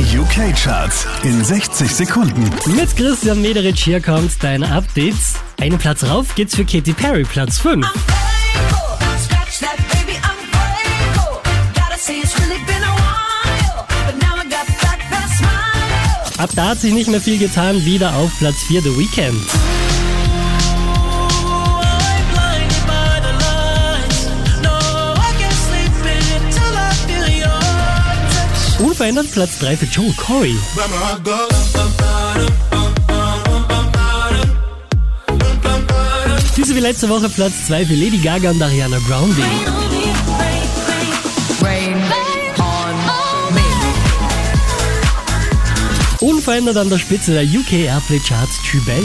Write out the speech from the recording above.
Die UK-Charts in 60 Sekunden. Mit Christian Mederich hier kommt dein Update. Einen Platz rauf geht's für Katy Perry, Platz 5. Ab da hat sich nicht mehr viel getan, wieder auf Platz 4 The Weekend. Unverändert Platz 3 für Joel Corey. Diese wie letzte Woche Platz 2 für Lady Gaga und Ariana Grande. Unverändert an der Spitze der UK Airplay Charts Chubel.